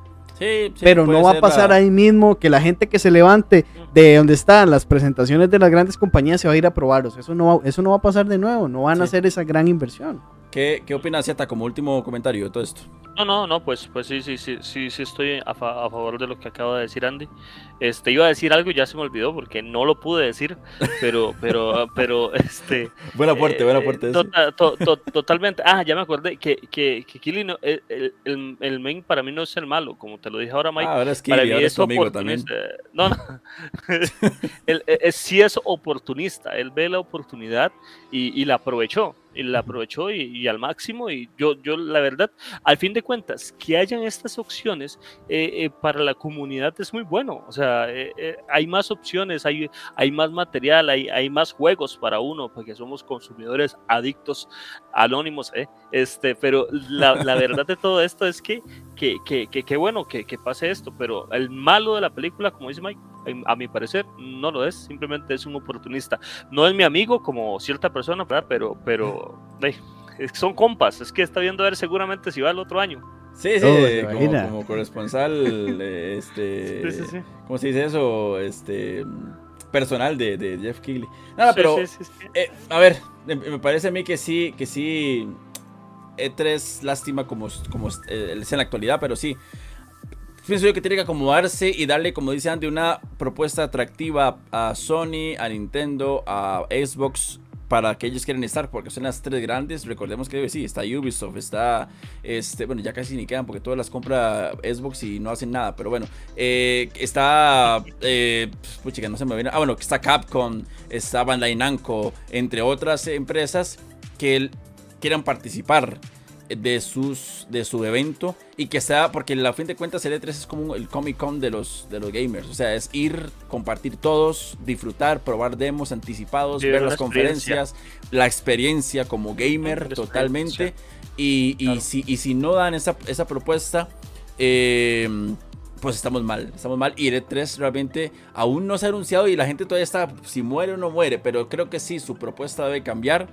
Pero no va a pasar ahí mismo que la gente que se levante de donde están las presentaciones de las grandes compañías se va a ir a probarlos. Eso no va, eso no va a pasar de nuevo, no van a hacer esa gran inversión. ¿Qué, qué opinas, Zeta, como último comentario de todo esto? No, no, no, pues, pues sí, sí, sí, sí, sí estoy a, favor de lo que acaba de decir Andy. Este, iba a decir algo y ya se me olvidó porque no lo pude decir, pero, pero, pero, este. Buena aporte, buena aporte. Tota, totalmente. Ah, ya me acordé que, que, que Kili el, el, el, main para mí no es el malo, como te lo dije ahora, Mike. Ah, ahora es Kili, ahora es tu amigo también. No, no. él, sí es oportunista, él ve la oportunidad y, y la aprovechó y la aprovechó y, al máximo. Y yo, yo, la verdad, al fin de cuentas, que hayan estas opciones eh, eh, para la comunidad es muy bueno. O sea, eh, hay más opciones, hay, hay más material, hay, hay más juegos para uno, porque somos consumidores adictos, anónimos, Este, pero la, la verdad de todo esto es que, que, que, que, bueno que, que pase esto, pero el malo de la película, como dice Mike, a mi parecer no lo es, simplemente es un oportunista. No es mi amigo como cierta persona, Pero, pero son compas, es que está viendo a ver seguramente si va el otro año. Sí, sí, oh, como, corresponsal, este, ¿cómo se dice eso? Este, personal de, Jeff Kigley. Nada, pero, eh, a ver, me parece a mí que sí, que sí, E3, lástima como, como eh, es en la actualidad, pero sí, pienso yo que tiene que acomodarse y darle, como dice Andy, una propuesta atractiva a Sony, a Nintendo, a Xbox para que ellos quieran estar, porque son las tres grandes. Recordemos que sí, está Ubisoft, está, este, bueno, ya casi ni quedan porque todas las compra Xbox y no hacen nada, pero bueno, eh, está, eh, pucha, no se me viene, ah, bueno, está Capcom, está Bandai Namco, entre otras empresas que quieran participar de, sus, de su evento y que sea, porque la fin de cuentas el E3 es como el Comic Con de los, de los gamers, o sea, es ir, compartir todos, disfrutar, probar demos anticipados, ver las conferencias, la experiencia como gamer totalmente. Y, y, si, y si no dan esa, esa propuesta, em, pues estamos mal, estamos mal. Y el E3 realmente aún no se ha anunciado y la gente todavía está, si muere o no muere, pero creo que sí, su propuesta debe cambiar.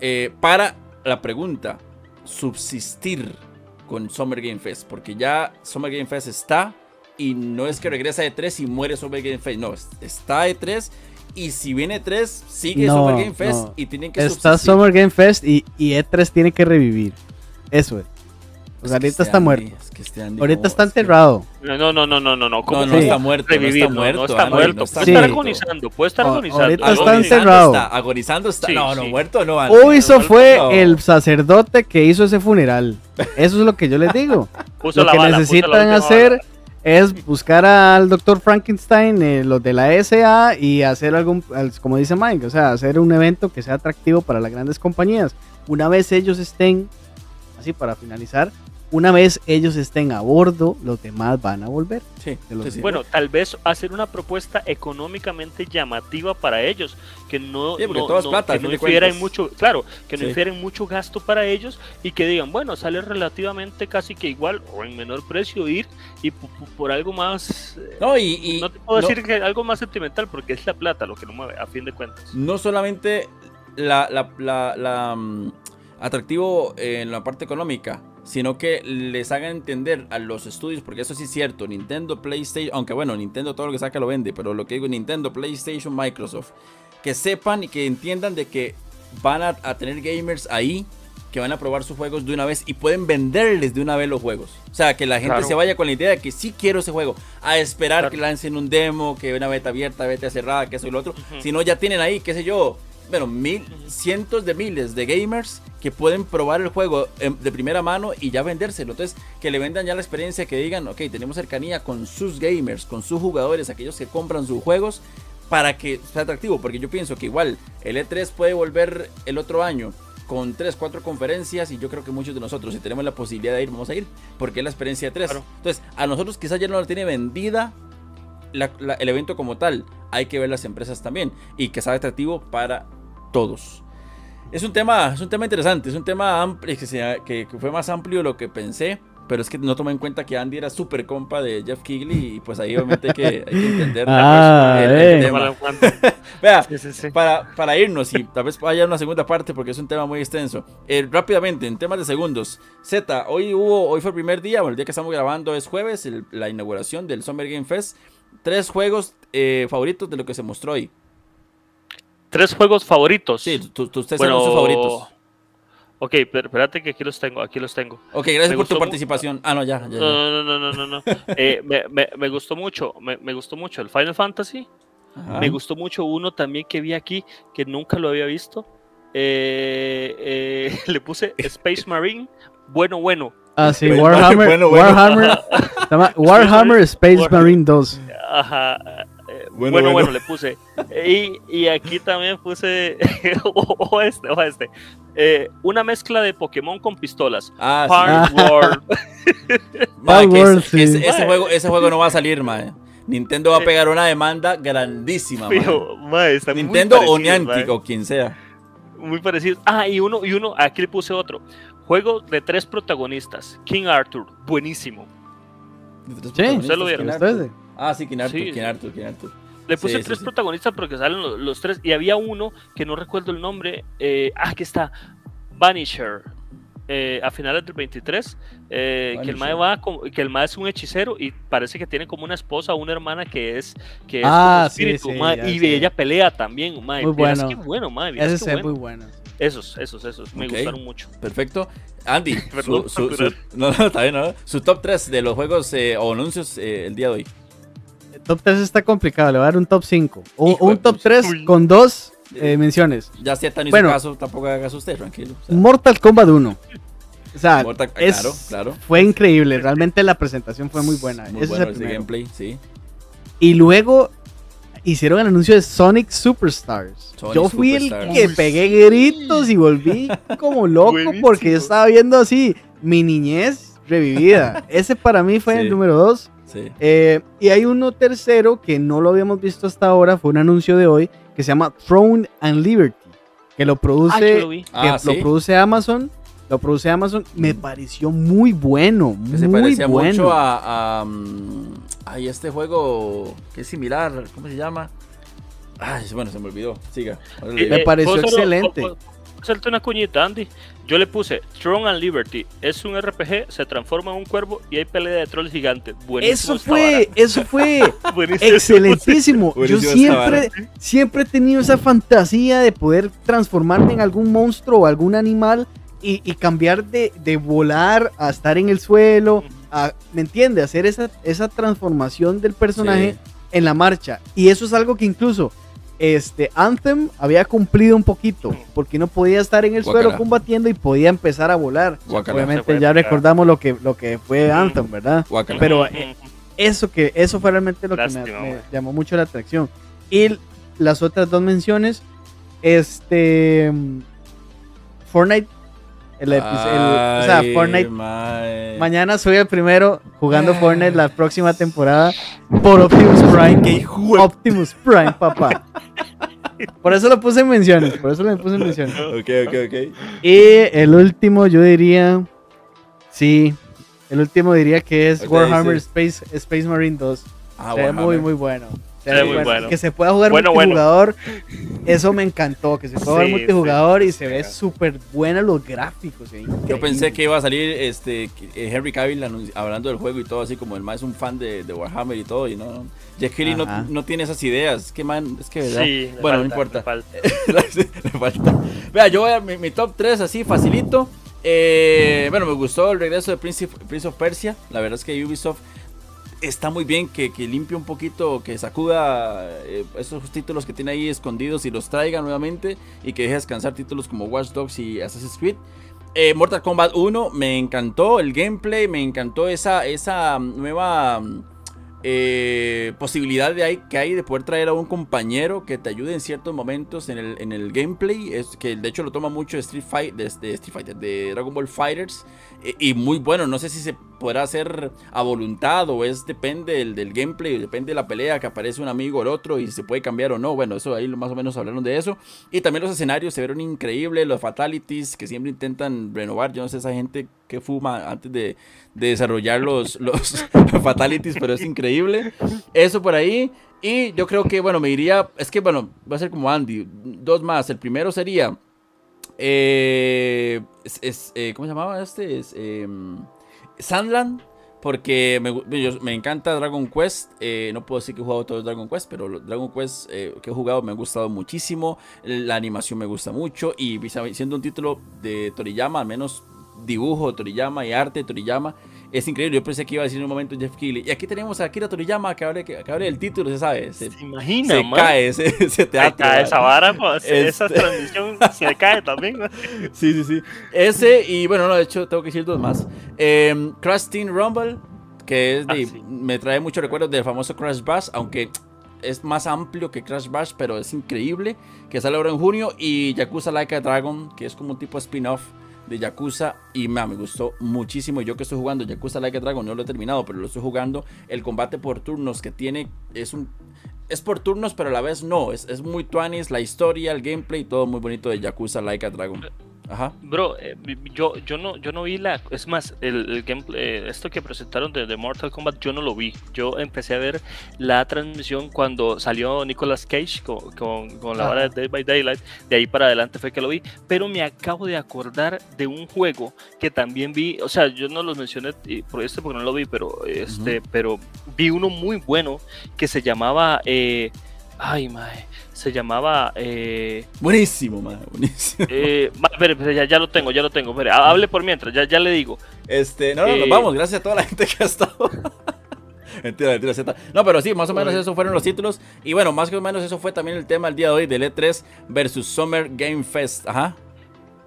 Eh, para la pregunta, subsistir con Summer Game Fest, porque ya Summer Game Fest está y no es que regresa E3 y muere Summer Game Fest, no, está E3 y si viene E3 sigue Summer Game Fest y tienen que Está Summer Game Fest y, y E3 tiene que revivir. Eso es ahorita está muerto. ahorita está enterrado. No, no, no, no, no, no. ¿Cómo no, está muerto. no está muerto. No, está muerto. puede estar agonizando. Puede estar agonizando. Ahorita está enterrado. agonizando está. no, no, muerto no. Ubiso fue el sacerdote que hizo ese funeral. Eso es lo que yo les digo. lo que necesitan hacer es buscar al doctor Frankenstein, eh, los de la SA, y hacer algún, como dice Mike, o sea, hacer un evento que sea atractivo para las grandes compañías. Una vez ellos estén, así para finalizar, una vez ellos estén a bordo, los demás van a volver. Sí, bueno, tal vez hacer una propuesta económicamente llamativa para ellos, que no, infieren mucho, claro, que no infieren mucho gasto para ellos y que digan, bueno, sale relativamente casi que igual o en menor precio ir y por, algo más, eh, no, y, no te puedo decir que algo más sentimental porque es la plata lo que lo mueve, a fin de cuentas. No solamente la, la, la, mm, atractivo en la parte económica, sino que les hagan entender a los estudios, porque eso sí es cierto, Nintendo, PlayStation, aunque bueno, Nintendo todo lo que saca lo vende, pero lo que digo Nintendo, PlayStation, Microsoft, que sepan y que entiendan de que van a, tener gamers ahí que van a probar sus juegos de una vez y pueden venderles de una vez los juegos. O sea, que la gente se vaya con la idea de que sí quiero ese juego, a esperar que lancen un demo, que una beta abierta, beta cerrada, que eso y lo otro. Si no, ya tienen ahí, qué sé yo, bueno, mil, cientos de miles de gamers que pueden probar el juego em, de primera mano y ya vendérselo. Entonces, que le vendan ya la experiencia, que digan, ok, tenemos cercanía con sus gamers, con sus jugadores, aquellos que compran sus juegos, para que sea atractivo. Porque yo pienso que igual el E3 puede volver el otro año con 3, 4 conferencias y yo creo que muchos de nosotros, si tenemos la posibilidad de ir, vamos a ir, porque es la experiencia de 3. Entonces, a nosotros quizás ya no la tiene vendida el evento como tal. Hay que ver las empresas también y que sea atractivo para todos. Es un tema, es un tema interesante, es un tema amplio, que, que, fue más amplio de lo que pensé. Pero es que no tomé en cuenta que Andy era súper compa de Jeff Kigley y pues ahí obviamente hay que, hay que entender ah, el, eh. tema. Vea, Para, para irnos y tal vez haya una segunda parte porque es un tema muy extenso. Eh, rápidamente, en temas de segundos. Z, hoy hubo, hoy fue el primer día, bueno, el día que estamos grabando es jueves, la inauguración del Summer Game Fest. Tres juegos eh, favoritos de lo que se mostró hoy. Tres juegos favoritos. Sí, ustedes son sus favoritos. Ok, pero espérate que aquí los tengo, aquí los tengo. Ok, gracias por tu participación. Ah, no, ya, ya. No, no, no, no, no. eh, me, me, me, gustó mucho, me, me, gustó mucho el Final Fantasy. Me gustó mucho uno también que vi aquí, que nunca lo había visto. Eh, eh, le puse Space Marine, bueno, bueno. Ah, sí, Warhammer, bueno, bueno. Warhammer, Warhammer Space Marine 2. Ajá, bueno, bueno, le puse. Y, y, aquí también puse. ojo este, ojo este. Eh, una mezcla de Pokémon con pistolas. Ah, Hard sí. World. ese, juego, ese juego no va a salir, mae. Nintendo va a pegar una demanda grandísima. Fijo, mae, está Nintendo o Niantic o quien sea. Muy parecido. Ah, y uno, y uno, aquí le puse otro. Juego de tres protagonistas. King Arthur, buenísimo. Sí, ¿Ustedes lo vieron? Ah, sí, King Arthur, King Arthur, King Arthur. Le puse tres protagonistas porque salen los, tres. Y había uno que no recuerdo el nombre. Eh, ah, aquí está. Vanisher. Eh, a finales del 23. Eh, que el mae va que el mae es un hechicero y parece que tiene como una esposa o una hermana que es que es ah, espíritu, y ella pelea también, mae. Muy bueno. Que bueno, mae. Ese es muy bueno. Esos, esos, esos. Me gustaron mucho. Perfecto. Andy, su, no, no, está bien, ¿no? su top 3 de los juegos o anuncios el día de hoy top 3 está complicado, le voy a dar un top 5. un top 3 con dos eh, menciones. Ya si tan bueno, caso, tampoco hagas usted, tranquilo. Mortal Kombat 1. O sea, claro, claro. fue increíble. Realmente la presentación fue muy buena. Muy bueno es el gameplay, sí. Y luego hicieron el anuncio de Sonic Superstars. yo fui el que pegué gritos y volví como loco porque yo estaba viendo así mi niñez revivida. Ese para mí fue el número 2. Eh, y hay uno tercero que no lo habíamos visto hasta ahora, fue un anuncio de hoy, que se llama Throne and Liberty, que lo produce, ah, que ah, lo produce Amazon. Lo produce Amazon, me pareció muy bueno. muy se parecía mucho a, a, este juego que es similar, ¿cómo se llama? Ay, bueno, se me olvidó. Siga. me pareció excelente hacerte una cuñita, Andy. Yo le puse Throne and Liberty. Es un RPG, se transforma en un cuervo y hay pelea de trolls gigantes. Buenísimo. Eso fue, eso fue excelentísimo. Yo siempre, siempre he tenido esa fantasía de poder transformarme en algún monstruo o algún animal y, cambiar de, volar a estar en el suelo. ¿Me entiende? Hacer esa, esa transformación del personaje en la marcha. Y eso es algo que incluso este Anthem había cumplido un poquito porque no podía estar en el suelo combatiendo y podía empezar a volar. Obviamente ya recordamos lo que lo que fue Anthem, ¿verdad? Pero eh, eso que eso fue realmente lo que me, llamó mucho la atracción. Y las otras dos menciones este Fortnite el, o sea, Fortnite. Mañana soy el primero jugando Fortnite la próxima temporada por Optimus Prime. Optimus Prime, papá. Por eso lo puse en menciones. Por eso lo puse en menciones. Ok, ok, ok. Y el último, yo diría. Sí. El último diría que es Warhammer Space, Space Marine 2. Ah, muy, muy bueno. Que se pueda jugar multijugador. Eso me encantó. Que se pueda jugar multijugador y se ve súper buena los gráficos. Yo pensé que iba a salir este eh, Henry Cavill hablando del juego y todo, así como el más es un fan de, Warhammer y todo. Y no, Jack Kelly no, tiene esas ideas. Que man, es que verdad. bueno, no importa. Le falta. Vea, yo voy a mi, top 3 así, facilito. Eh, bueno, me gustó el regreso de Prince, Prince of Persia. La verdad es que Ubisoft está muy bien que, limpie un poquito, que sacuda eh, esos títulos que tiene ahí escondidos y los traiga nuevamente y que deje descansar títulos como Watch Dogs y Assassin's Creed. Eh, Mortal Kombat 1 me encantó el gameplay, me encantó esa, esa nueva eh, posibilidad de ahí, que hay de poder traer a un compañero que te ayude en ciertos momentos en el, en el gameplay. Es que de hecho lo toma mucho Street, Fight, de, Street Fighter, de Dragon Ball Fighters. y muy bueno, no sé si se podrá hacer a voluntad o es depende del, del, gameplay, depende de la pelea que aparece un amigo o el otro y se puede cambiar o no. Bueno, eso ahí más o menos hablaron de eso. Y también los escenarios se vieron increíbles, los fatalities que siempre intentan renovar. Yo no sé esa gente que fuma antes de, de desarrollar los, los fatalities, pero es increíble. Eso por ahí. Y yo creo que, bueno, me diría, es que, bueno, va a ser como Andy, dos más. El primero sería, eh, es, eh, ¿cómo se llamaba este? Es, em, Sandland. Porque me, me, encanta Dragon Quest. Eh, no puedo decir que he jugado todo Dragon Quest, pero Dragon Quest que he jugado me ha gustado muchísimo. La animación me gusta mucho. Y siendo un título de Toriyama, al menos dibujo Toriyama y arte de Toriyama. Es increíble, yo pensé que iba a decir en un momento Jeff Keighley. Y aquí tenemos a Akira Toriyama que abre, que, abre el título, se sabe. Se, imagina, se cae ese, teatro. Se cae esa vara, pues, esa este transmisión se cae también. Sí, sí, sí. Ese, y bueno, no, de hecho, tengo que decir dos más. Eh, Crash Team Rumble, que es de, ah, me trae muchos recuerdos del famoso Crash Bash, aunque es más amplio que Crash Bash, pero es increíble. Que sale ahora en junio. Y Yakuza Like a Dragon, que es como un tipo spin-off de Yakuza y me gustó muchísimo. Yo que estoy jugando Yakuza Like a Dragon, no lo he terminado, pero lo estoy jugando. El combate por turnos que tiene es un. Es por turnos, pero a la vez no. Es, es muy tuanis, la historia, el gameplay, todo muy bonito de Yakuza Like a Dragon. Ajá. Bro, eh, yo, yo, no, yo no vi la. Es más, el, gameplay, eh, esto que presentaron de, Mortal Kombat, yo no lo vi. Yo empecé a ver la transmisión cuando salió Nicolas Cage con, con, la hora de Day by Daylight. De ahí para adelante fue que lo vi. Pero me acabo de acordar de un juego que también vi. O sea, yo no los mencioné por este porque no lo vi, pero, este, pero vi uno muy bueno que se llamaba. Eh, ay, mae se llamaba. Eh, buenísimo, man, buenísimo. Eh, ya, ya, lo tengo, ya lo tengo. hable por mientras, ya, ya le digo. Este, no, no, nos eh, vamos, gracias a toda la gente que ha estado. mentira, mentira, Z. No, pero sí, más o menos esos fueron los títulos. Y bueno, más o menos eso fue también el tema del día de hoy del E3 versus Summer Game Fest. Ajá.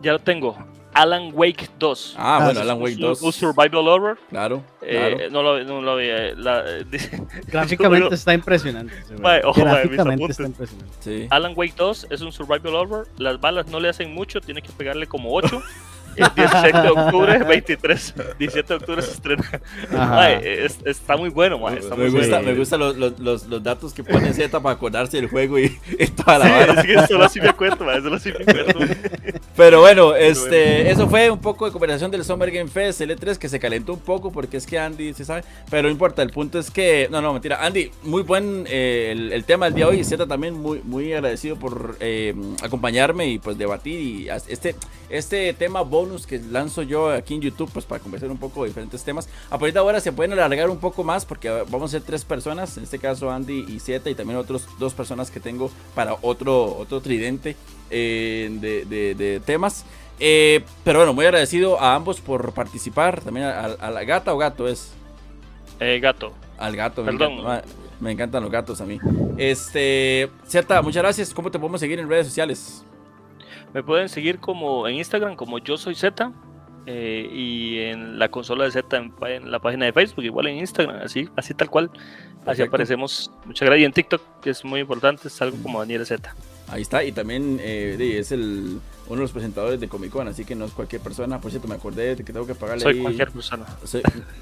Ya lo tengo. Alan Wake 2. Ah, bueno, Alan Wake 2. Un survival horror. Claro. Eh, no, lo, no lo vi. Eh, Gráficamente está impresionante. Gráficamente está impresionante. Sí. Alan Wake 2 es un survival horror. Las balas no le hacen mucho, tiene que pegarle como 8. El 17 de octubre, 23, 17 de octubre se estrena. está muy bueno, man, está me, gusta, me gustan los, los, los, datos que pone Z para acordarse del juego y, toda la sí, Es que solo así me acuerdo, man, solo así me acuerdo. Pero bueno, este, eso fue un poco de conversación del Summer Game Fest L3 que se calentó un poco porque es que Andy se sabe, pero no importa, el punto es que, no, no, mentira, Andy, muy buen eh, el, tema del día de hoy, Z también muy, muy agradecido por eh, acompañarme y pues debatir y este, este tema bonus que lanzo yo aquí en YouTube, pues para conversar un poco de diferentes temas. A partir de ahora se pueden alargar un poco más porque vamos a ser tres personas, en este caso Andy y Zeta y también otros dos personas que tengo para otro, otro tridente eh, de, temas. Eh, pero bueno, muy agradecido a ambos por participar. También a, la gata o gato es. Eh, gato. Al gato. Perdón. Me, me encantan los gatos a mí. Este, Zeta, muchas gracias. ¿Cómo te podemos seguir en redes sociales? Me pueden seguir como en Instagram como yo soy Z eh, y en la consola de Z en, la página de Facebook, igual en Instagram, así, así tal cual. Así aparecemos. Muchas gracias. Y en TikTok, que es muy importante, es algo como Daniel Z. Ahí está, y también eh, es el uno de los presentadores de Comic Con, así que no es cualquier persona. Por cierto, me acordé de que tengo que pagarle. Soy cualquier persona.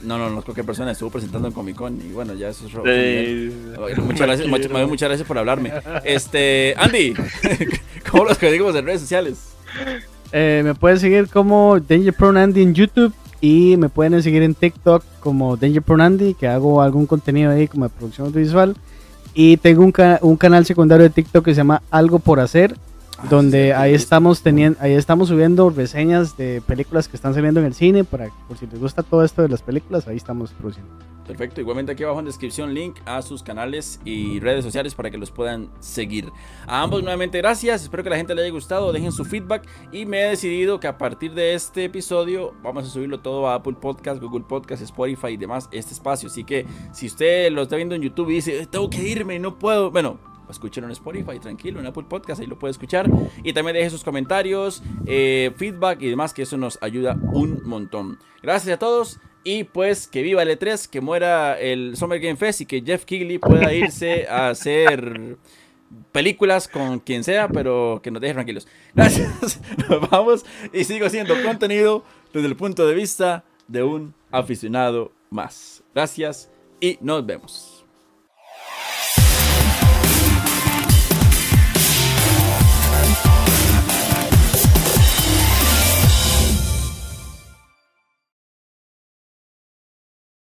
no, no, no es cualquier persona. Estuvo presentando en Comic Con y bueno, ya eso es. muchas, gracias, muchas, gracias por hablarme. Este, Andy, ¿cómo los digo en redes sociales? Eh, me pueden seguir como Danger Prone Andy en YouTube y me pueden seguir en TikTok como Danger Prone Andy, que hago algún contenido ahí como de producción audiovisual. Y tengo un, un canal secundario de TikTok que se llama Algo por Hacer donde ahí estamos teniendo, ahí estamos subiendo reseñas de películas que están saliendo en el cine, para por si les gusta todo esto de las películas, ahí estamos produciendo. Perfecto, igualmente aquí abajo en descripción link a sus canales y redes sociales para que los puedan seguir. A ambos nuevamente gracias, espero que la gente le haya gustado, dejen su feedback y me he decidido que a partir de este episodio vamos a subirlo todo a Apple Podcast, Google Podcast, Spotify y demás, este espacio. Así que si usted lo está viendo en YouTube y dice, tengo que irme, no puedo, bueno, escúchenlo en Spotify, tranquilo, en Apple Podcast, ahí lo puede escuchar. Y también deje sus comentarios, eh, feedback y demás, que eso nos ayuda un montón. Gracias a todos Y pues que viva el E3, que muera el Summer Game Fest y que Jeff Kigley pueda irse a hacer películas con quien sea, pero que nos deje tranquilos. Gracias. Nos vamos y sigo haciendo contenido desde el punto de vista de un aficionado más. Gracias y nos vemos.